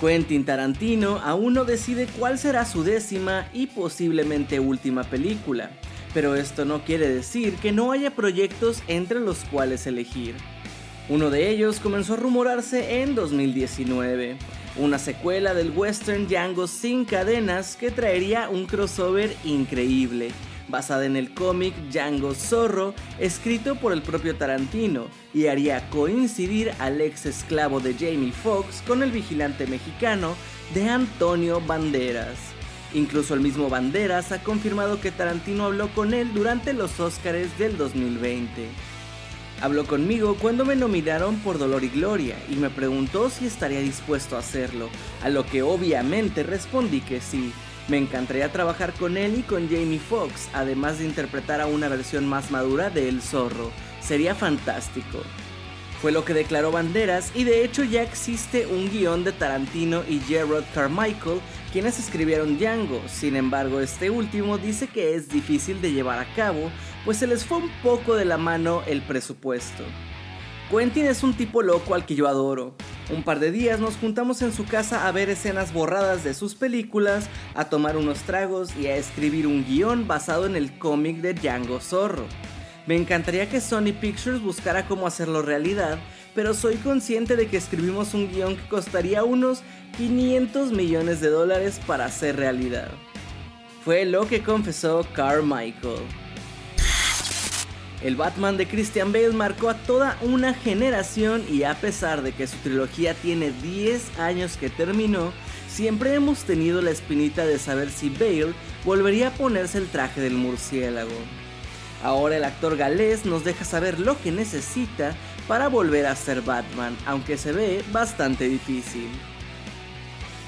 Quentin Tarantino aún no decide cuál será su décima y posiblemente última película, pero esto no quiere decir que no haya proyectos entre los cuales elegir. Uno de ellos comenzó a rumorarse en 2019, una secuela del western Django sin cadenas que traería un crossover increíble basada en el cómic Django Zorro, escrito por el propio Tarantino, y haría coincidir al ex esclavo de Jamie Foxx con el vigilante mexicano de Antonio Banderas. Incluso el mismo Banderas ha confirmado que Tarantino habló con él durante los Oscars del 2020. Habló conmigo cuando me nominaron por Dolor y Gloria y me preguntó si estaría dispuesto a hacerlo, a lo que obviamente respondí que sí. Me encantaría trabajar con él y con Jamie Foxx, además de interpretar a una versión más madura de El Zorro. Sería fantástico. Fue lo que declaró Banderas y de hecho ya existe un guion de Tarantino y Gerard Carmichael quienes escribieron Django, sin embargo este último dice que es difícil de llevar a cabo pues se les fue un poco de la mano el presupuesto. Quentin es un tipo loco al que yo adoro. Un par de días nos juntamos en su casa a ver escenas borradas de sus películas, a tomar unos tragos y a escribir un guion basado en el cómic de Django Zorro. Me encantaría que Sony Pictures buscara cómo hacerlo realidad, pero soy consciente de que escribimos un guion que costaría unos 500 millones de dólares para hacer realidad. Fue lo que confesó Carmichael. El Batman de Christian Bale marcó a toda una generación y a pesar de que su trilogía tiene 10 años que terminó, siempre hemos tenido la espinita de saber si Bale volvería a ponerse el traje del murciélago. Ahora el actor galés nos deja saber lo que necesita para volver a ser Batman, aunque se ve bastante difícil.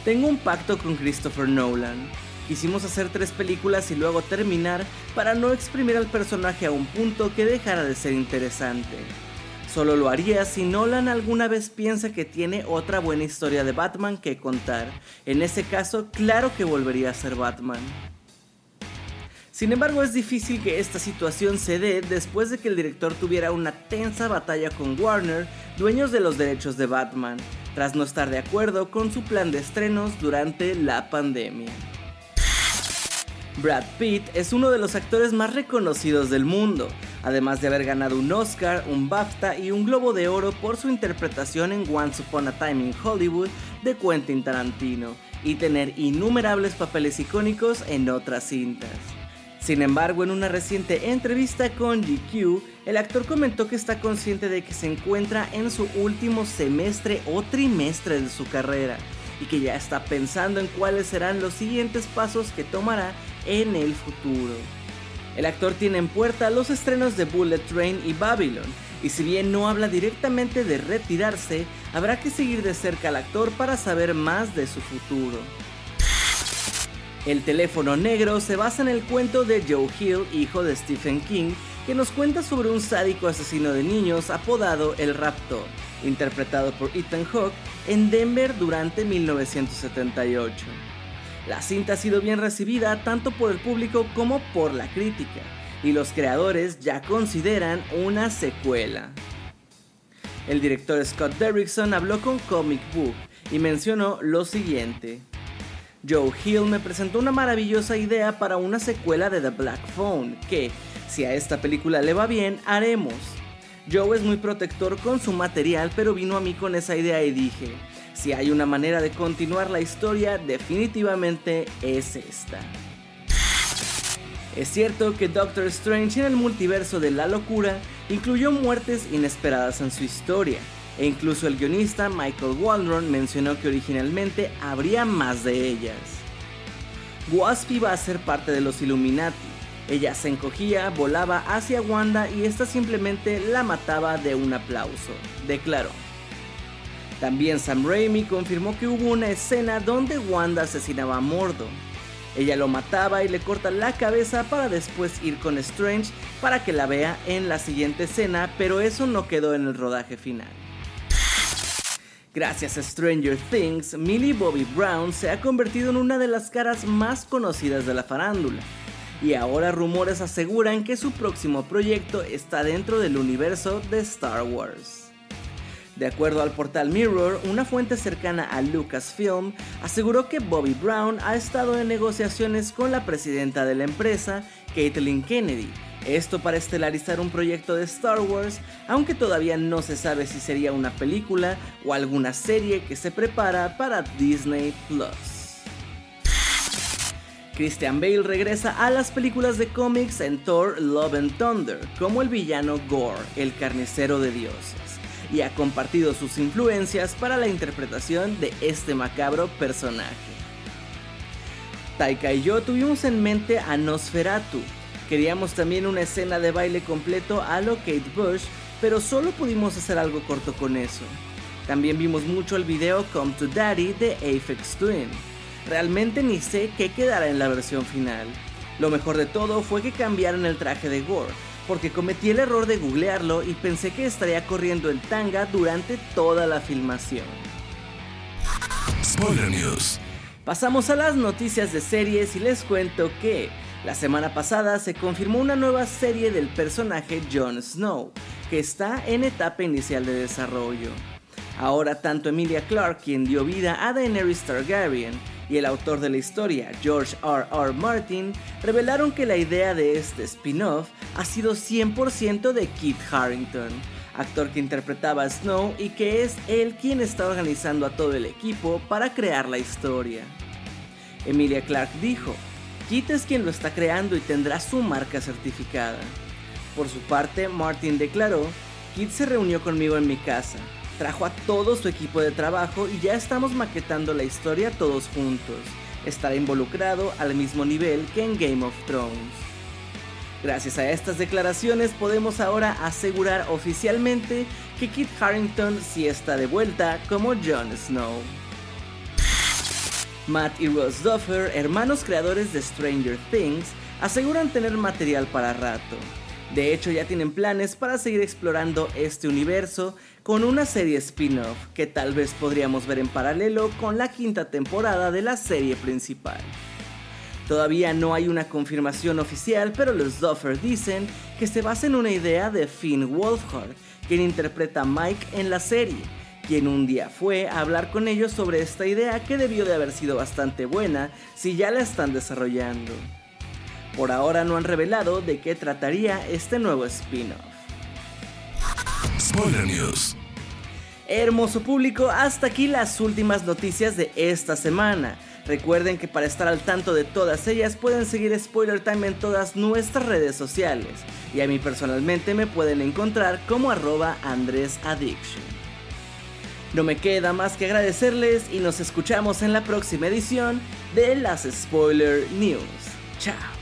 Tengo un pacto con Christopher Nolan. Quisimos hacer tres películas y luego terminar para no exprimir al personaje a un punto que dejara de ser interesante. Solo lo haría si Nolan alguna vez piensa que tiene otra buena historia de Batman que contar. En ese caso, claro que volvería a ser Batman. Sin embargo, es difícil que esta situación se dé después de que el director tuviera una tensa batalla con Warner, dueños de los derechos de Batman, tras no estar de acuerdo con su plan de estrenos durante la pandemia. Brad Pitt es uno de los actores más reconocidos del mundo, además de haber ganado un Oscar, un BAFTA y un Globo de Oro por su interpretación en Once Upon a Time in Hollywood de Quentin Tarantino, y tener innumerables papeles icónicos en otras cintas. Sin embargo, en una reciente entrevista con GQ, el actor comentó que está consciente de que se encuentra en su último semestre o trimestre de su carrera y que ya está pensando en cuáles serán los siguientes pasos que tomará en el futuro. El actor tiene en puerta los estrenos de Bullet Train y Babylon, y si bien no habla directamente de retirarse, habrá que seguir de cerca al actor para saber más de su futuro. El teléfono negro se basa en el cuento de Joe Hill, hijo de Stephen King, que nos cuenta sobre un sádico asesino de niños apodado El Raptor, interpretado por Ethan Hawke en Denver durante 1978. La cinta ha sido bien recibida tanto por el público como por la crítica, y los creadores ya consideran una secuela. El director Scott Derrickson habló con Comic Book y mencionó lo siguiente. Joe Hill me presentó una maravillosa idea para una secuela de The Black Phone que, si a esta película le va bien, haremos. Joe es muy protector con su material, pero vino a mí con esa idea y dije, si hay una manera de continuar la historia, definitivamente es esta. Es cierto que Doctor Strange en el multiverso de la locura incluyó muertes inesperadas en su historia, e incluso el guionista Michael Waldron mencionó que originalmente habría más de ellas. Wasp iba a ser parte de los Illuminati. Ella se encogía, volaba hacia Wanda y esta simplemente la mataba de un aplauso, declaró. También Sam Raimi confirmó que hubo una escena donde Wanda asesinaba a Mordo. Ella lo mataba y le corta la cabeza para después ir con Strange para que la vea en la siguiente escena, pero eso no quedó en el rodaje final. Gracias a Stranger Things, Millie Bobby Brown se ha convertido en una de las caras más conocidas de la farándula. Y ahora rumores aseguran que su próximo proyecto está dentro del universo de Star Wars. De acuerdo al portal Mirror, una fuente cercana a Lucasfilm aseguró que Bobby Brown ha estado en negociaciones con la presidenta de la empresa, Caitlin Kennedy, esto para estelarizar un proyecto de Star Wars, aunque todavía no se sabe si sería una película o alguna serie que se prepara para Disney Plus. Christian Bale regresa a las películas de cómics en Thor Love and Thunder como el villano Gore, el carnicero de dioses y ha compartido sus influencias para la interpretación de este macabro personaje. Taika y yo tuvimos en mente a Nosferatu. Queríamos también una escena de baile completo a lo Kate Bush, pero solo pudimos hacer algo corto con eso. También vimos mucho el video Come to Daddy de Aphex Twin. Realmente ni sé qué quedará en la versión final. Lo mejor de todo fue que cambiaron el traje de Gore, porque cometí el error de googlearlo y pensé que estaría corriendo en tanga durante toda la filmación. Spoiler News. Pasamos a las noticias de series y les cuento que la semana pasada se confirmó una nueva serie del personaje Jon Snow, que está en etapa inicial de desarrollo. Ahora tanto Emilia Clarke, quien dio vida a Daenerys Targaryen, y el autor de la historia, George R. R. Martin, revelaron que la idea de este spin-off ha sido 100% de Kit Harrington, actor que interpretaba a Snow y que es él quien está organizando a todo el equipo para crear la historia. Emilia Clark dijo, Kit es quien lo está creando y tendrá su marca certificada. Por su parte, Martin declaró, Kit se reunió conmigo en mi casa, trajo a todo su equipo de trabajo y ya estamos maquetando la historia todos juntos. Estará involucrado al mismo nivel que en Game of Thrones. Gracias a estas declaraciones podemos ahora asegurar oficialmente que Kit Harrington sí está de vuelta como Jon Snow. Matt y Ross Duffer, hermanos creadores de Stranger Things, aseguran tener material para rato. De hecho, ya tienen planes para seguir explorando este universo con una serie spin-off que tal vez podríamos ver en paralelo con la quinta temporada de la serie principal. Todavía no hay una confirmación oficial, pero los Duffer dicen que se basa en una idea de Finn Wolfhard, quien interpreta a Mike en la serie, quien un día fue a hablar con ellos sobre esta idea que debió de haber sido bastante buena si ya la están desarrollando. Por ahora no han revelado de qué trataría este nuevo spin-off. Spoiler News. Hermoso público, hasta aquí las últimas noticias de esta semana. Recuerden que para estar al tanto de todas ellas pueden seguir Spoiler Time en todas nuestras redes sociales. Y a mí personalmente me pueden encontrar como arroba Andrés. No me queda más que agradecerles y nos escuchamos en la próxima edición de las Spoiler News. Chao.